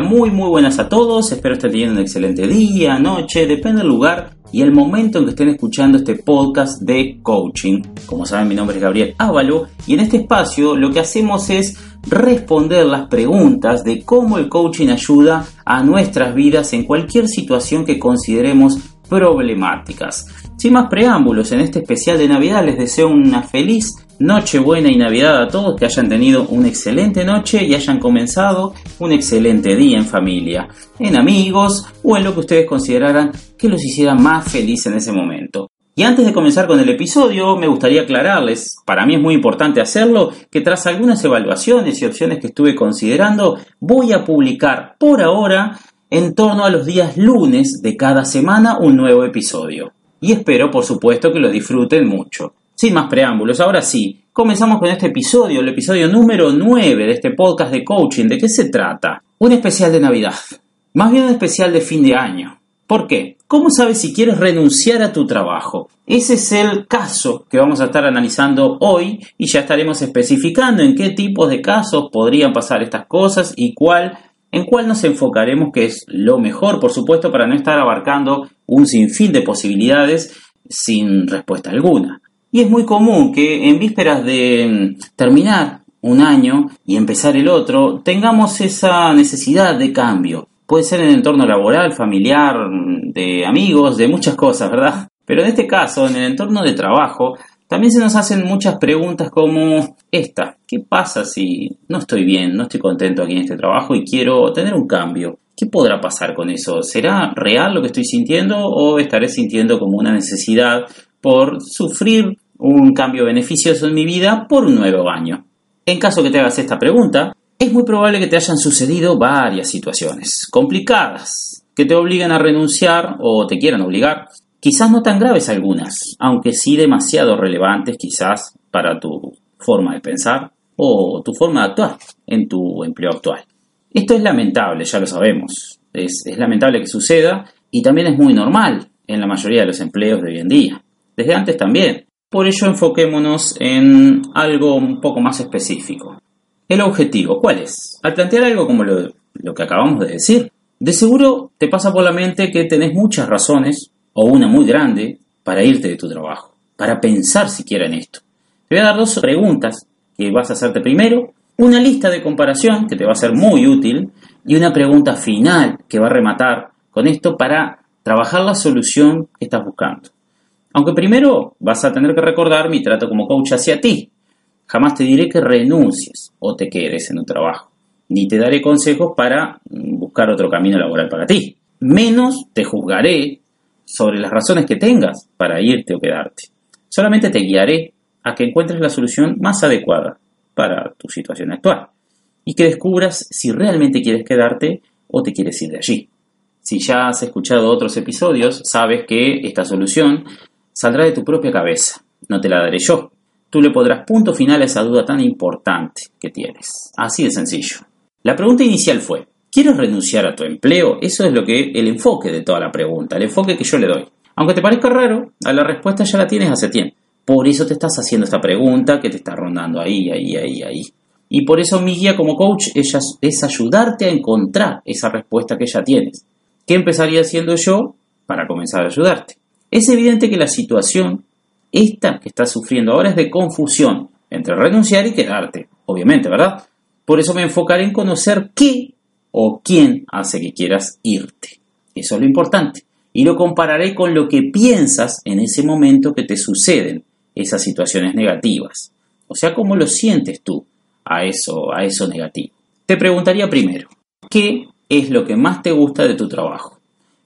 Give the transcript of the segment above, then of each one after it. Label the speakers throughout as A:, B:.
A: Muy muy buenas a todos, espero estén teniendo un excelente día, noche, depende del lugar y el momento en que estén escuchando este podcast de coaching. Como saben, mi nombre es Gabriel Ávalo y en este espacio lo que hacemos es responder las preguntas de cómo el coaching ayuda a nuestras vidas en cualquier situación que consideremos problemáticas. Sin más preámbulos, en este especial de Navidad les deseo una feliz Nochebuena y Navidad a todos, que hayan tenido una excelente noche y hayan comenzado un excelente día en familia, en amigos o en lo que ustedes consideraran que los hiciera más felices en ese momento. Y antes de comenzar con el episodio, me gustaría aclararles, para mí es muy importante hacerlo, que tras algunas evaluaciones y opciones que estuve considerando, voy a publicar por ahora en torno a los días lunes de cada semana un nuevo episodio. Y espero, por supuesto, que lo disfruten mucho. Sin más preámbulos, ahora sí, comenzamos con este episodio, el episodio número 9 de este podcast de coaching. ¿De qué se trata? Un especial de Navidad. Más bien un especial de fin de año. ¿Por qué? ¿Cómo sabes si quieres renunciar a tu trabajo? Ese es el caso que vamos a estar analizando hoy y ya estaremos especificando en qué tipos de casos podrían pasar estas cosas y cuál en cuál nos enfocaremos que es lo mejor, por supuesto, para no estar abarcando un sinfín de posibilidades sin respuesta alguna. Y es muy común que en vísperas de mm, terminar un año y empezar el otro, tengamos esa necesidad de cambio. Puede ser en el entorno laboral, familiar, mm, de amigos, de muchas cosas, ¿verdad? Pero en este caso, en el entorno de trabajo, también se nos hacen muchas preguntas como esta. ¿Qué pasa si no estoy bien, no estoy contento aquí en este trabajo y quiero tener un cambio? ¿Qué podrá pasar con eso? ¿Será real lo que estoy sintiendo o estaré sintiendo como una necesidad por sufrir un cambio beneficioso en mi vida por un nuevo año. En caso que te hagas esta pregunta, es muy probable que te hayan sucedido varias situaciones complicadas que te obligan a renunciar o te quieran obligar. Quizás no tan graves algunas, aunque sí demasiado relevantes quizás para tu forma de pensar o tu forma de actuar en tu empleo actual. Esto es lamentable, ya lo sabemos. Es lamentable que suceda y también es muy normal en la mayoría de los empleos de hoy en día. Desde antes también. Por ello enfoquémonos en algo un poco más específico. El objetivo, ¿cuál es? Al plantear algo como lo, que acabamos de decir, de seguro te pasa por la mente que tenés muchas razones, o una muy grande, para irte de tu trabajo, para pensar siquiera en esto. Te voy a dar dos preguntas que vas a hacerte primero, una lista de comparación que te va a ser muy útil y una pregunta final que va a rematar con esto para trabajar la solución que estás buscando. Aunque primero vas a tener que recordar mi trato como coach hacia ti. Jamás te diré que renuncies o te quedes en un trabajo, ni te daré consejos para mm, buscar otro camino laboral para ti. Menos te juzgaré sobre las razones que tengas para irte o quedarte. Solamente te guiaré a que encuentres la solución más adecuada para tu situación actual y que descubras si realmente quieres quedarte o te quieres ir de allí. Si ya has escuchado otros episodios, sabes que esta solución saldrá de tu propia cabeza, no te la daré yo. Tú le podrás punto final a esa duda tan importante que tienes. Así de sencillo. La pregunta inicial fue, ¿quieres renunciar a tu empleo? Eso es lo que el enfoque de toda la pregunta, el enfoque que yo le doy. Aunque te parezca raro, a la respuesta ya la tienes hace tiempo. Por eso te estás haciendo esta pregunta que te está rondando ahí, ahí, ahí, ahí. Y por eso mi guía como coach es, es ayudarte a encontrar esa respuesta que ya tienes. ¿Qué empezaría haciendo yo para comenzar a ayudarte? Es evidente que la situación, esta que estás sufriendo ahora, es de confusión entre renunciar y quedarte, obviamente, ¿verdad? Por eso me enfocaré en conocer qué o quién hace que quieras irte. Eso es lo importante. Y lo compararé con lo que piensas en ese momento que te suceden esas situaciones negativas. O sea, cómo lo sientes tú a eso, a eso negativo. Te preguntaría primero, ¿qué es lo que más te gusta de tu trabajo?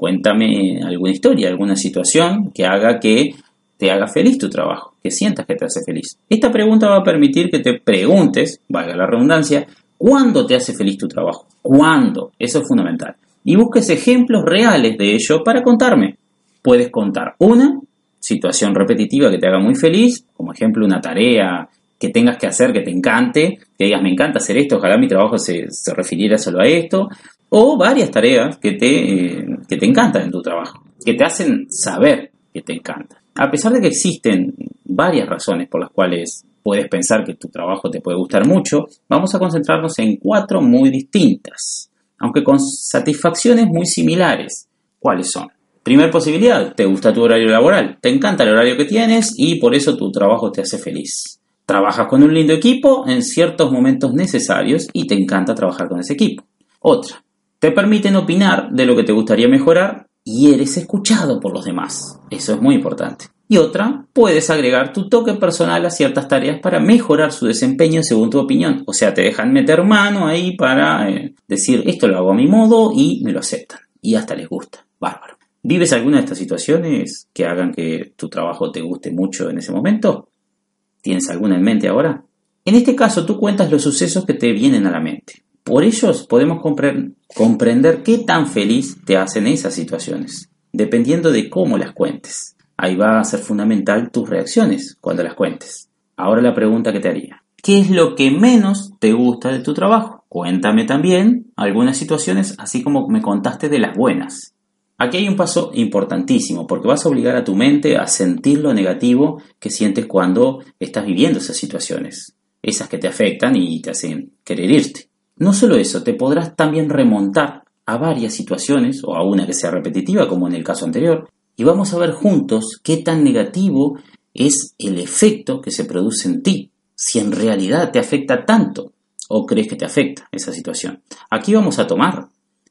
A: Cuéntame alguna historia, alguna situación que haga que te haga feliz tu trabajo, que sientas que te hace feliz. Esta pregunta va a permitir que te preguntes, valga la redundancia, ¿cuándo te hace feliz tu trabajo? ¿Cuándo? Eso es fundamental. Y busques ejemplos reales de ello para contarme. Puedes contar una situación repetitiva que te haga muy feliz, como ejemplo una tarea que tengas que hacer que te encante, que digas me encanta hacer esto, ojalá mi trabajo se, se refiriera solo a esto, o varias tareas que te, eh, que te encantan en tu trabajo, que te hacen saber que te encantan. A pesar de que existen varias razones por las cuales puedes pensar que tu trabajo te puede gustar mucho, vamos a concentrarnos en cuatro muy distintas. aunque con satisfacciones muy similares. ¿Cuáles son? Primer posibilidad, te gusta tu horario laboral, te encanta el horario que tienes y por eso tu trabajo te hace feliz. Trabajas con un lindo equipo en ciertos momentos necesarios y te encanta trabajar con ese equipo. Otra, te permiten opinar de lo que te gustaría mejorar y eres escuchado por los demás. Eso es muy importante. Y otra, puedes agregar tu toque personal a ciertas tareas para mejorar su desempeño según tu opinión. O sea, te dejan meter mano ahí para eh, decir esto lo hago a mi modo y me lo aceptan. Y hasta les gusta. Bárbaro. ¿Vives alguna de estas situaciones que hagan que tu trabajo te guste mucho en ese momento? ¿Tienes alguna en mente ahora? En este caso, tú cuentas los sucesos que te vienen a la mente. Por ellos podemos comprender qué tan feliz te hacen esas situaciones, dependiendo de cómo las cuentes. Ahí va a ser fundamental tus reacciones cuando las cuentes. Ahora la pregunta que te haría. ¿Qué es lo que menos te gusta de tu trabajo? Cuéntame también algunas situaciones, así como me contaste de las buenas. Aquí hay un paso importantísimo, porque vas a obligar a tu mente a sentir lo negativo que sientes cuando estás viviendo esas situaciones, esas que te afectan y te hacen querer irte. No solo eso, te podrás también remontar a varias situaciones, o a una que sea repetitiva, como en el caso anterior, y vamos a ver juntos qué tan negativo es el efecto que se produce en ti, si en realidad te afecta tanto o crees que te afecta esa situación. Aquí vamos a tomar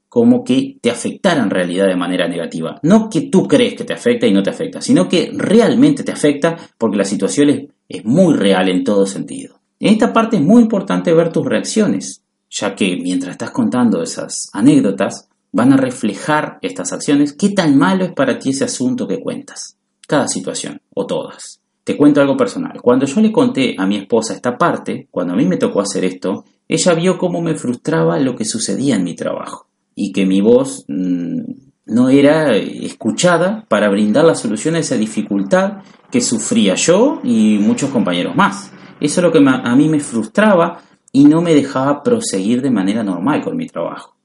A: como que te afectara en realidad de manera negativa. No que tú crees que te afecta y no te afecta, sino que realmente te afecta porque la situación es, es muy real en todo sentido. En esta parte es muy importante ver tus reacciones, ya que mientras estás contando esas anécdotas, van a reflejar estas acciones qué tan malo es para ti ese asunto que cuentas. Cada situación, o todas. Te cuento algo personal. Cuando yo le conté a mi esposa esta parte, cuando a mí me tocó hacer esto, ella vio cómo me frustraba lo que sucedía en mi trabajo y que mi voz mm, no era escuchada para brindar la solución a esa dificultad que sufría yo y muchos compañeros más. Eso es lo que a mí me frustraba y no me dejaba proseguir de manera normal con mi trabajo.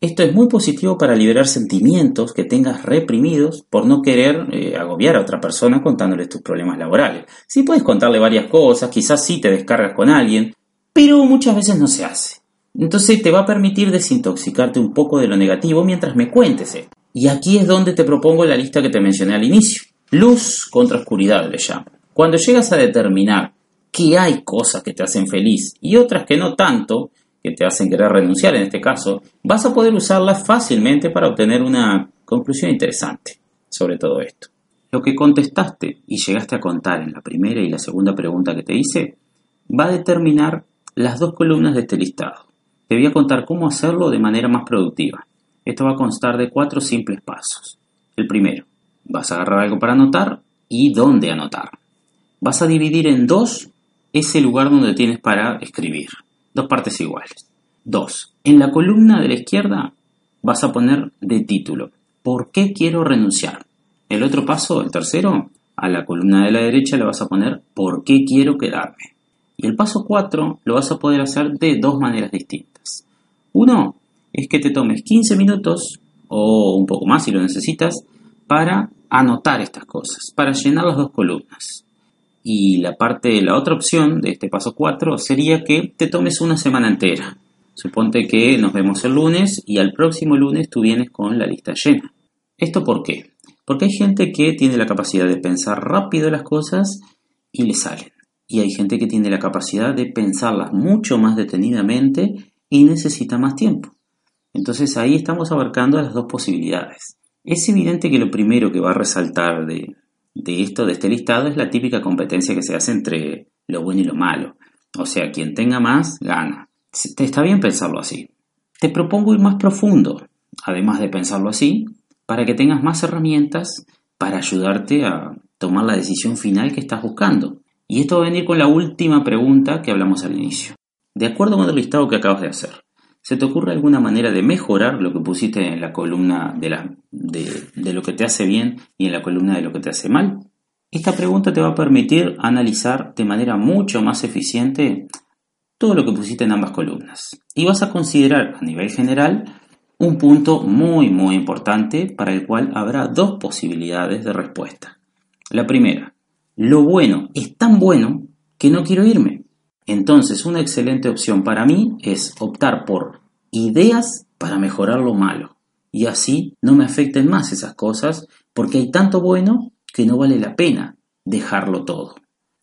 A: Esto es muy positivo para liberar sentimientos que tengas reprimidos por no querer eh, agobiar a otra persona contándoles tus problemas laborales. Sí puedes contarle varias cosas, quizás sí te descargas con alguien, pero muchas veces no se hace. Entonces te va a permitir desintoxicarte un poco de lo negativo mientras me cuentes. Y aquí es donde te propongo la lista que te mencioné al inicio. Luz contra oscuridad le llamo. Cuando llegas a determinar que hay cosas que te hacen feliz y otras que no tanto, que te hacen querer renunciar en este caso, vas a poder usarlas fácilmente para obtener una conclusión interesante sobre todo esto. Lo que contestaste y llegaste a contar en la primera y la segunda pregunta que te hice va a determinar las dos columnas de este listado. Te voy a contar cómo hacerlo de manera más productiva. Esto va a constar de cuatro simples pasos. El primero, vas a agarrar algo para anotar y dónde anotar. Vas a dividir en dos ese lugar donde tienes para escribir dos partes iguales. 2. En la columna de la izquierda vas a poner de título, ¿por qué quiero renunciar? El otro paso, el tercero, a la columna de la derecha le vas a poner ¿por qué quiero quedarme? Y el paso 4 lo vas a poder hacer de dos maneras distintas. Uno es que te tomes 15 minutos o un poco más si lo necesitas para anotar estas cosas, para llenar las dos columnas. Y la parte, la otra opción de este paso 4 sería que te tomes una semana entera. Suponte que nos vemos el lunes y al próximo lunes tú vienes con la lista llena. ¿Esto por qué? Porque hay gente que tiene la capacidad de pensar rápido las cosas y le salen. Y hay gente que tiene la capacidad de pensarlas mucho más detenidamente y necesita más tiempo. Entonces ahí estamos abarcando las dos posibilidades. Es evidente que lo primero que va a resaltar de, de esto, de este listado, es la típica competencia que se hace entre lo bueno y lo malo. O sea, quien tenga más, gana. Está bien pensarlo así. Te propongo ir más profundo, además de pensarlo así, para que tengas más herramientas para ayudarte a tomar la decisión final que estás buscando. Y esto va a venir con la última pregunta que hablamos al inicio. De acuerdo con el listado que acabas de hacer, ¿Se te ocurre alguna manera de mejorar lo que pusiste en la columna de, lo que te hace bien y en la columna de lo que te hace mal? Esta pregunta te va a permitir analizar de manera mucho más eficiente todo lo que pusiste en ambas columnas. Y vas a considerar a nivel general un punto muy muy importante para el cual habrá dos posibilidades de respuesta. La primera, lo bueno es tan bueno que no quiero irme. Entonces, una excelente opción para mí es optar por ideas para mejorar lo malo. Y así no me afecten más esas cosas porque hay tanto bueno que no vale la pena dejarlo todo.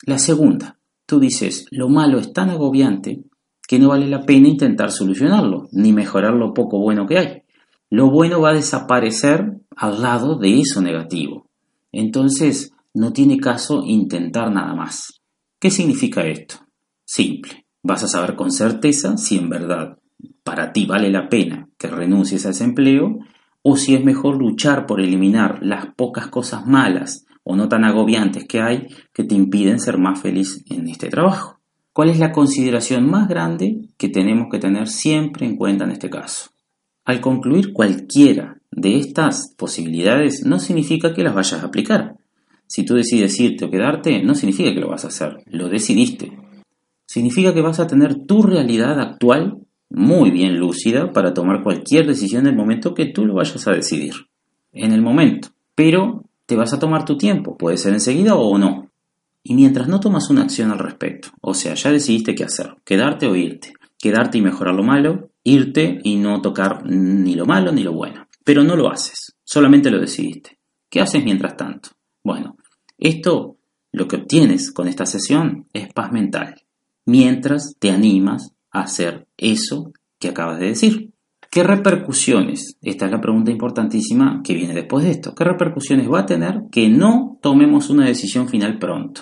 A: La segunda, tú dices, lo malo es tan agobiante que no vale la pena intentar solucionarlo, ni mejorar lo poco bueno que hay. Lo bueno va a desaparecer al lado de eso negativo. Entonces, no tiene caso intentar nada más. ¿Qué significa esto? Simple. Vas a saber con certeza si en verdad para ti vale la pena que renuncies a ese empleo o si es mejor luchar por eliminar las pocas cosas malas o no tan agobiantes que hay que te impiden ser más feliz en este trabajo. ¿Cuál es la consideración más grande que tenemos que tener siempre en cuenta en este caso? Al concluir cualquiera de estas posibilidades no significa que las vayas a aplicar. Si tú decides irte o quedarte, no significa que lo vas a hacer, lo decidiste. Significa que vas a tener tu realidad actual muy bien lúcida para tomar cualquier decisión en el momento que tú lo vayas a decidir. En el momento. Pero te vas a tomar tu tiempo, puede ser enseguida o no. Y mientras no tomas una acción al respecto, o sea, ya decidiste qué hacer, quedarte o irte, quedarte y mejorar lo malo, irte y no tocar ni lo malo ni lo bueno. Pero no lo haces, solamente lo decidiste. ¿Qué haces mientras tanto? Bueno, esto, lo que obtienes con esta sesión es paz mental, mientras te animas a hacer eso que acabas de decir. ¿Qué repercusiones? Esta es la pregunta importantísima que viene después de esto. ¿Qué repercusiones va a tener que no tomemos una decisión final pronto?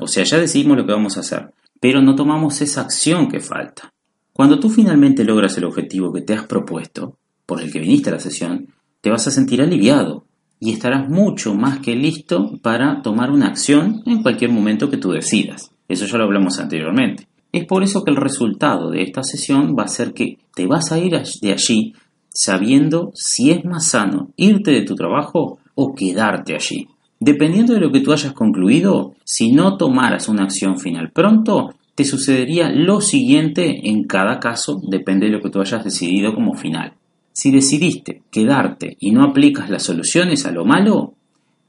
A: O sea, ya decidimos lo que vamos a hacer, pero no tomamos esa acción que falta. Cuando tú finalmente logras el objetivo que te has propuesto, por el que viniste a la sesión, te vas a sentir aliviado y estarás mucho más que listo para tomar una acción en cualquier momento que tú decidas. Eso ya lo hablamos anteriormente. Es por eso que el resultado de esta sesión va a ser que te vas a ir de allí sabiendo si es más sano irte de tu trabajo o quedarte allí. Dependiendo de lo que tú hayas concluido, si no tomaras una acción final pronto, te sucedería lo siguiente en cada caso, depende de lo que tú hayas decidido como final. Si decidiste quedarte y no aplicas las soluciones a lo malo,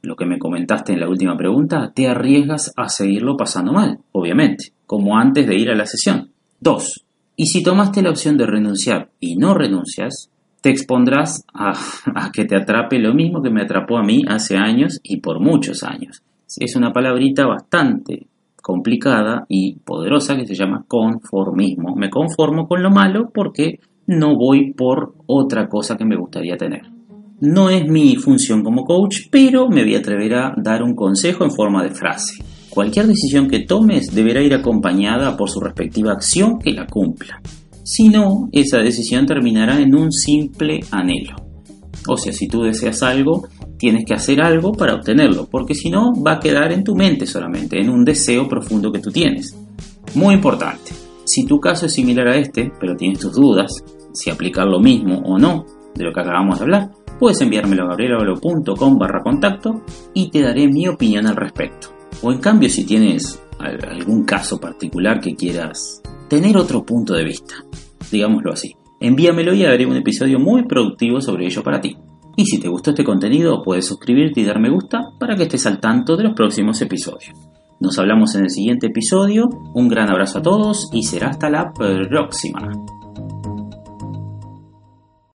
A: lo que me comentaste en la última pregunta, te arriesgas a seguirlo pasando mal, obviamente, como antes de ir a la sesión. 2. Y si tomaste la opción de renunciar y no renuncias, te expondrás a, a, que te atrape lo mismo que me atrapó a mí hace años y por muchos años. Es una palabrita bastante complicada y poderosa que se llama conformismo. Me conformo con lo malo porque no voy por otra cosa que me gustaría tener. No es mi función como coach, pero me voy a atrever a dar un consejo en forma de frase. Cualquier decisión que tomes deberá ir acompañada por su respectiva acción que la cumpla. Si no, esa decisión terminará en un simple anhelo. O sea, si tú deseas algo, tienes que hacer algo para obtenerlo, porque si no, va a quedar en tu mente solamente, en un deseo profundo que tú tienes. Muy importante, si tu caso es similar a este, pero tienes tus dudas, si aplicar lo mismo o no de lo que acabamos de hablar, puedes enviármelo a gabrielavalo.com barra contacto y te daré mi opinión al respecto. O en cambio, si tienes algún caso particular que quieras tener otro punto de vista, digámoslo así, envíamelo y haré un episodio muy productivo sobre ello para ti. Y si te gustó este contenido, puedes suscribirte y dar me gusta para que estés al tanto de los próximos episodios. Nos hablamos en el siguiente episodio, un gran abrazo a todos y será hasta la próxima.